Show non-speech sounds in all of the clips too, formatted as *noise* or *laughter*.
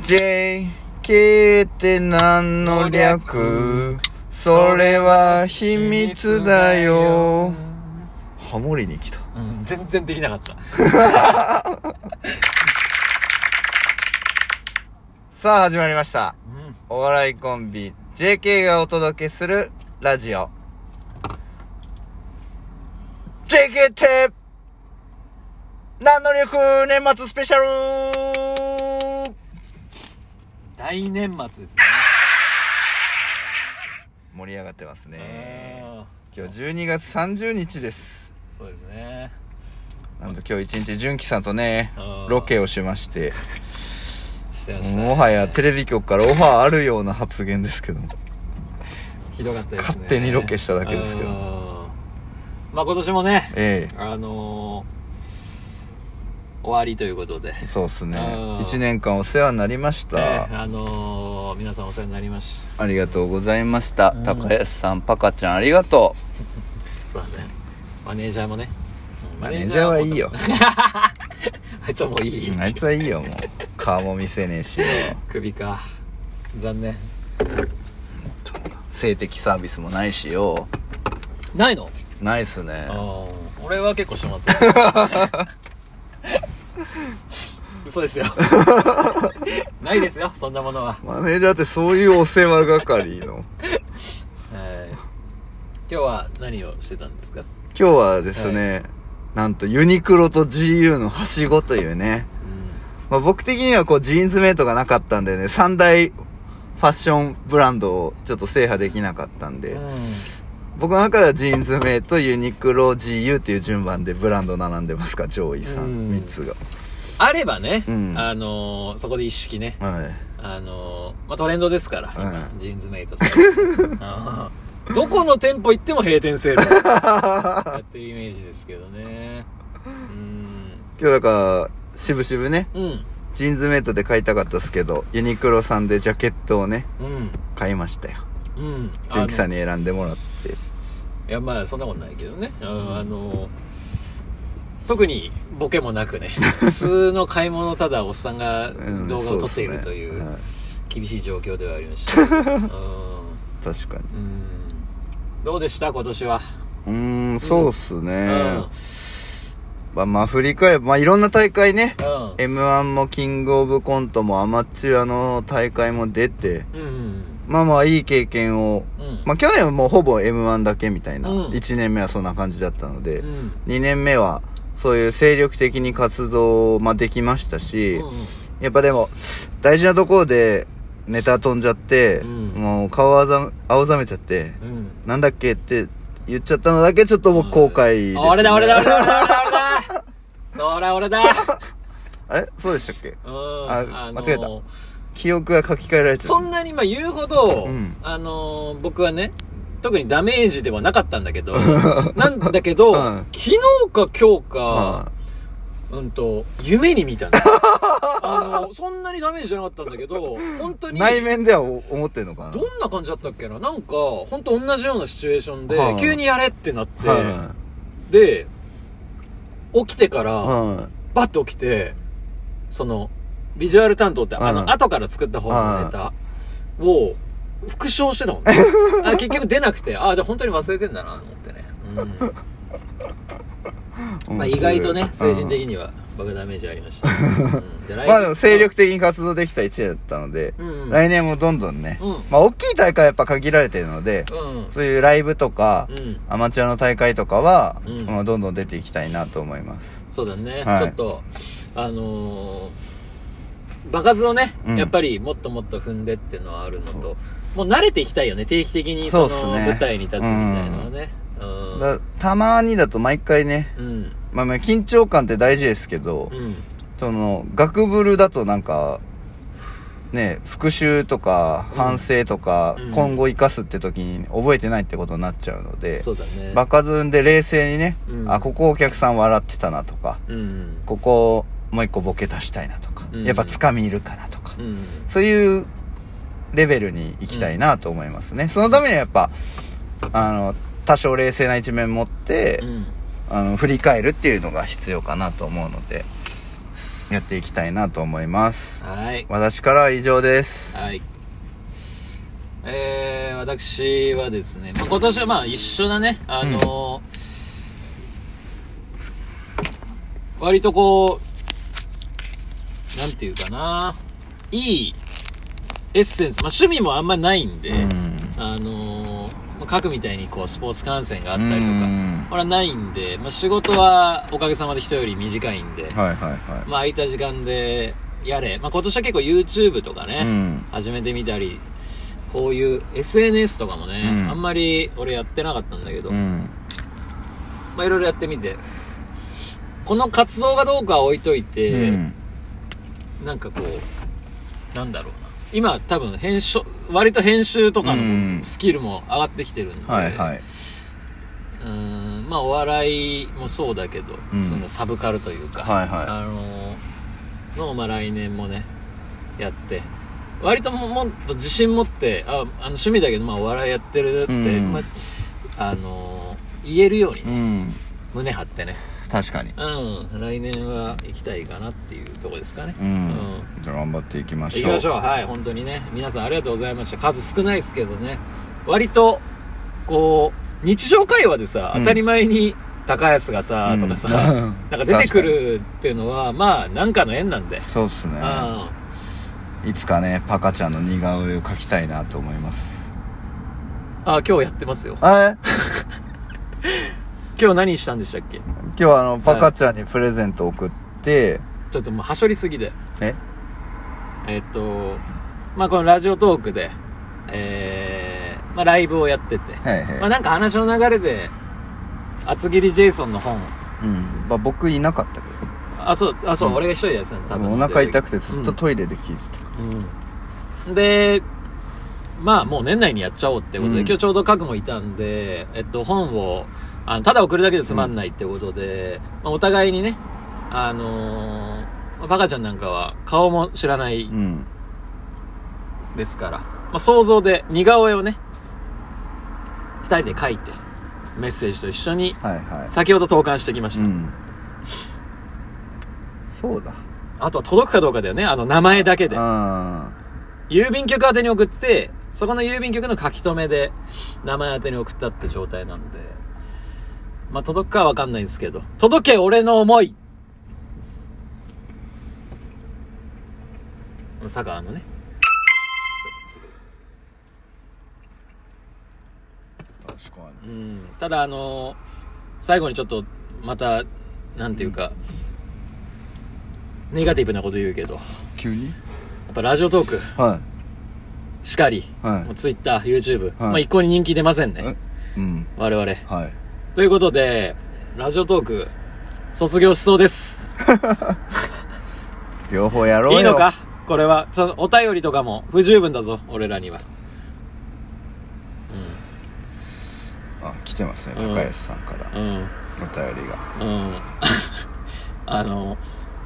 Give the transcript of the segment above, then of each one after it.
JK って何の略？それは秘密だよ。ハモリに来た。うん、全然できなかった。*laughs* さあ始まりました。うん。お笑いコンビ JK がお届けするラジオ。JK って何の略？年末スペシャル大年末ですね。盛り上がってますね。あ今日12月30日です。ーそうですね。なんと今日一日純喜さんとねロケをしまして、してました、ね。もはやテレビ局からオファーあるような発言ですけども。ひどかったですね。勝手にロケしただけですけどうんまあ今年もね、えあのー終わりということで。えそうっすねあ。ー1年間お世話になりましえた。ーあのー皆さんお世話になりましありがとうございました。うん高安さん、パカちゃんありがとた。*laughs* そうだね。マネージャーもね。マネージャーはいいよ。*laughs* あいつはもういい。う。あいつはいいよ、もう。顔も見せねえしよ。首か。残念。性的サービスもないしよ。ないの？ないっすね。俺は結構してもらった *laughs* 嘘ですよ。*laughs* ないですよそんなものは、マネージャーってそういうお世話係の。はい、今日は何をしてたんですか？今日はですね、なんとユニクロと GU のはしごというね。まあ、僕的にはこうジーンズメイトがなかったんでね、三大ファッションブランドをちょっと制覇できなかったんで、うん、僕の中ではジーンズメイト、ユニクロ、GU っていう順番でブランド並んでますか、上位うん。3、三つが。あればね、うん。あのーそこで一式ね。はい。あのーまあ、トレンドですから、ジーンズメイトさ *laughs* ん。どこの店舗行っても閉店セール。*laughs* やってるイメージですけどね。今日だから、渋々ね、うん。うんジーンズメイトで買いたかったですけど、ユニクロさんでジャケットをね、うん。買いましたよ。うん。純喜さんにに選んでもらって。いやまあそんなことないけどね、うん。あの特にボケもなくね。*laughs* 普通の買い物ただおっさんがうん動画を撮っているそという厳しい状況ではありました、*laughs* うん。確かに。うん。どうでした？今年は。うーん、そうっすね。うん。まあ、まあ、振り返れば、まあ、いろんな大会ね、うん。M1 もキングオブコントもアマチュアの大会も出て、うんまあまあいい経験を、うん。まあ去年はもうほぼ M1 だけみたいな、うん。1年目はそんな感じだったので、うん。2年目はそういう精力的に活動、まあできましたし、うんやっぱでも、大事なところでネタ飛んじゃって、うん。もう顔あざ、青ざめちゃって、うん。なんだっけって言っちゃったのだけちょっと僕後悔です、ね。あ俺だ俺だ俺だ俺だ俺だそら俺だ。*laughs* あれ？そうでしたっけ？うん。あの間違えた。記憶が書き換えられてる。そんなにまあ言うほど、うん。あのー僕はね、特にダメージではなかったんだけど、*laughs* なんだけど、うん。昨日か今日か、あうんと、夢に見たの。*laughs* あの、そんなにダメージじゃなかったんだけど、本当に、内面では思ってんのかな？どんな感じだったっけな？なんか、本当同じようなシチュエーションで、はい。急にやれってなって、はで、起きてから、バッと起きて、その、ビジュアル担当って、あうんの、後から作った方のネタを、復唱してたもんね。*laughs* あ結局出なくて、あ、じゃあ本当に忘れてんだな、と思ってね。うん。まあ意外とね、精神的に。には、僕ダメージありました。うんまあでも精力的に活動できた1年だったので、うんうん来年もどんどんね、うんまあ大きい大会はやっぱ限られてるので、うん。そういうライブとか、うん。アマチュアの大会とかは、うんまあどんどん出ていきたいなと思います。そうだね。はいちょっと、あのー、場数をね、うんやっぱりもっともっと踏んでっていうのはあるのと、もう慣れていきたいよね、定期的にその舞台に立つみたいなのはね。うん。だたまにだと毎回ね、うん。まあまあ緊張感って大事ですけど、うん。その、学ブルだとなんか、ね、復習とかうん反省とか、うん今後生かすって時に覚えてないってことになっちゃうので、そうだね。場数で冷静にね、うんあ、ここお客さん笑ってたなとか、うん。ここもう一個ボケ足したいなとか、うんやっぱつかみいるかなとか、うん。そういうレベルに行きたいなと思いますね。そのためにはやっぱ、あの、多少冷静な一面持って、うん。あの、振り返るっていうのが必要かなと思うので、やっていきたいなと思います。はい。私からは以上です。はい。えー、私はですね、まあ、今年はまあ一緒だね。あのー割とこう、なんていうかな、いいエッセンス、まあ趣味もあんまないんで、うん。あのーまあ書くみたいにこうスポーツ観戦があったりとか、うんこれはないんで、まあ仕事はおかげさまで人より短いんで、はいはいはまあ空いた時間でやれ。まあ今年は結構 YouTube とかい。ね、うん。始めてみたり、こういう SNS とかもね、うんあんまり俺やってなかったんだけど、うん。まあいろいろやってみて、この活動がどうかは置いといて、うん。なんかこう、なんだろうな。今多分編集、割と編集とかうん。のスキルも上がってきてるんで、はいはい。うーんまあお笑いもそうだけど、うん。そのサブカルというか、はいはい。あのーのまあ来年もねやって。割とももっと自信持ってああの趣味だけどまあお笑いやってるって、うん。まああのー言えるようにうん。胸張ってね確かに。うん。来年は行きたいかなっていうとこですかね。うん。じゃあ頑張っていきましょう。行きましょう。はい。本当にね。皆さんありがとうございました。数少ないですけどね。割とこう日常会話でさ、うん。当たり前に高安がさ、うん。とかさ *laughs* うん。なんか出てくるっていうのはまあなんかの縁なんで、そうっすね。うん。いつかね、パカちゃんの似顔絵を描きたいなと思います。あ今日やってますよ。え？*laughs* 今日何したんでしたっけ？今日はあの、パカちゃんにプレゼント送って、ちょっともうはしょりすぎで。え？えっとまあこのラジオトークでえー、まあライブをやってて。はいはい。まあなんか話の流れで厚切りジェイソンの本。うん。まあ僕いなかったけあそうあそう、うん。俺が一人でやってたの多ど。分お腹痛くてずっとトイレで聞いてうん。でまあもう年内にやっちゃおうってことで、うん今日ちょうど書くもいたんで、えっと、本をあのただ送るだけでつまんないってことで、まあ、お互いにねあのーまあバカちゃんなんかは顔も知らないた。うん。ですから、まあ、想像で似顔絵をね二人で書いてメッセージと一緒にはいは先ほど投函してきましい。た、うん。そうだ。あとは届くかどうかだよねあの名前だけであ郵便局宛てに送ってそこの郵便局の書き留めで名前宛てに送ったって状態なんで。まあ届くかはわかんないんですけど。届け俺の思い。佐川のね。あ。確かに。うん。ただあの最後にちょっとまたなんていうか、ネガティブなこと言うけど。や急に？っぱラジオトーク。はしかり、い。はい。ツイッター YouTube、はいまあ一向に人気出ませんねえ？うん。我々はい。ということで、ラジオトーク、卒業しそうです。*laughs* 両方やろうよ。いいのか？これは。その、お便りとかも不十分だぞ、俺らには。あ、来てますね。うん高安さんから。うん。うん。お便りが。うん。*laughs* あの、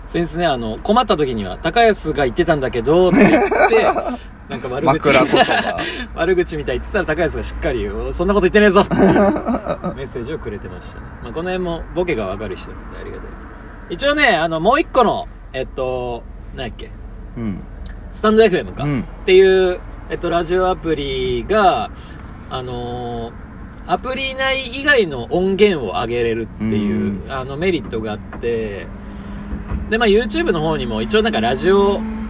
先日ね、あの、困った時には、高安が言ってたんだけど、って言って、*laughs* なんか悪口。枕言葉。*laughs* 悪口みたいってたら高安がしっかり、おそんなこと言ってねえぞっていうメッセージをくれてましたね。まあ、この辺もボケがわかる人なんでありがたいです。一応ね、あの、もう一個の、えっと、何やっけ、うん。スタンド FM か、うんっていう、えっと、ラジオアプリが、あのーアプリ内以外の音源を上げれるっていう、うんあの、メリットがあって、で、まあ、YouTube の方にも一応なんかラジオ、うん、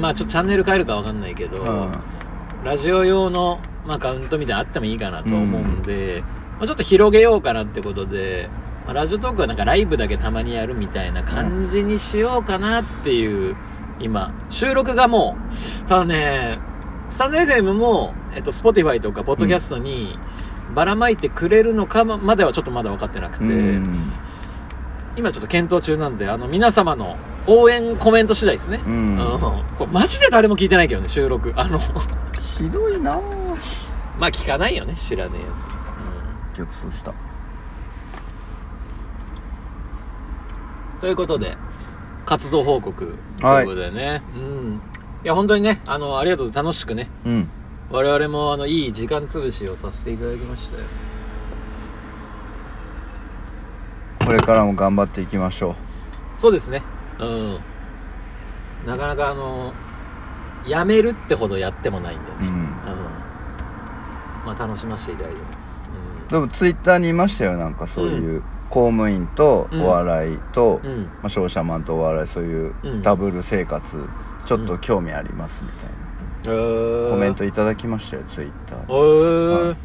まあ、ちょっとチャンネル変えるかわかんないけど、うん。ラジオ用の、まあ、アカウントみたいなのあってもいいかなと思うんで、まあ、ちょっと広げようかなってことで、まあ、ラジオトークはなんかライブだけたまにやるみたいな感じにしようかなっていう、今、収録がもう、ただね、スタンド FM も、えっと、Spotify とか、ポッドキャストにばらまいてくれるのかままではちょっとまだ分かってなくて、うん。今ちょっと検討中なんで、あの、皆様の応援コメント次第ですね。ううんん。これマジで誰も聞いてないけどね、収録。あの、ひどいなぁ。まあ聞かないよね知らねえやつ、逆走した。うん、ということで活動報告とはいいうことでね、うんいや本当にねあのありがとう楽しくねうん。我々もあのいい時間潰しをさせていただきましたよこれからも頑張っていきましょそうですねうん。なかなかあのやめるってほどやってもないんでね、うん。うん。まあ楽しませていただいてます、でもツイッターにいましたよ。なんかそういう公務員とお笑いと、うん。うんまあ、商社マンとお笑いそういううん。ダブル生活ちょっと興味ありますみたいな、えー。コメントいただきましたよツイッターえにー。はい。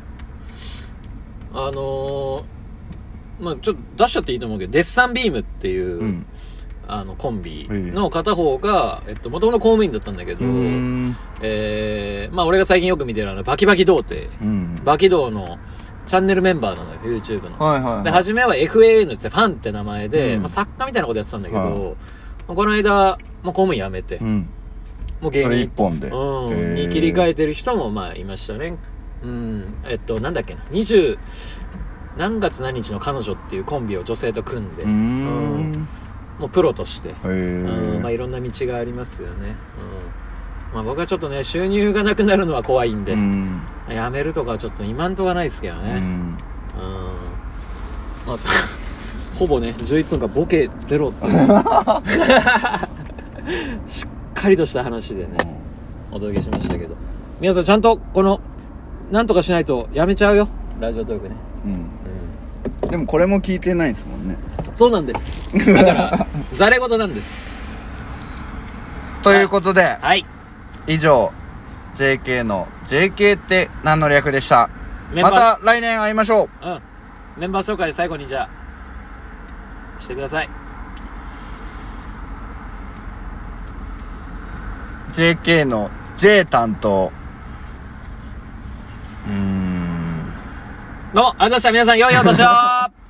あのーまあちょっと出しちゃっていいと思うけどデッサンビームっていう、うんあのコンビの片方が、えっと、もともと公務員だったんだけど、えー、まあ俺が最近よく見てるあのバキバキ童貞。うん。バキ童のチャンネルメンバーなのよ YouTube の。はいはい、はい、で、初めは FAN ってファンって名前で、うん。まあ、作家みたいなことやってたんだけど、はい。まあこの間、まあ、公務員辞めて、うん。もう芸それ一人、本で、うん、に切り替えてる人もまあいましたね。うん、えっと、なんだっけな、20、何月何日の彼女っていうコンビを女性と組んで、うーんもうプロとして、へうん、まあえいろんな道がありますよね。うん。まあ僕はちょっとね、収入がなくなるのは怖いんで、うん辞めるとかはちょっと今んとこはないですけどね。うんうんまあ、*laughs* ほぼね、11分間ボケゼロっていう *laughs* しっかりとした話でね、お届けしましたけど。皆さんちゃんと、この、なんとかしないとやめちゃうよ。ラジオトークね。うんうん。でもこれも聞いてないですもんねそうなんです。だから、*laughs* ざれ言なんです。ということで、はい。以上 JK の JK って何の略でした？メンバー、また来年会いましょううん。メンバー紹介最後にじゃあ、してください。JK の J 担当うーんどうも、ありがとうございました。皆さん、良いお年を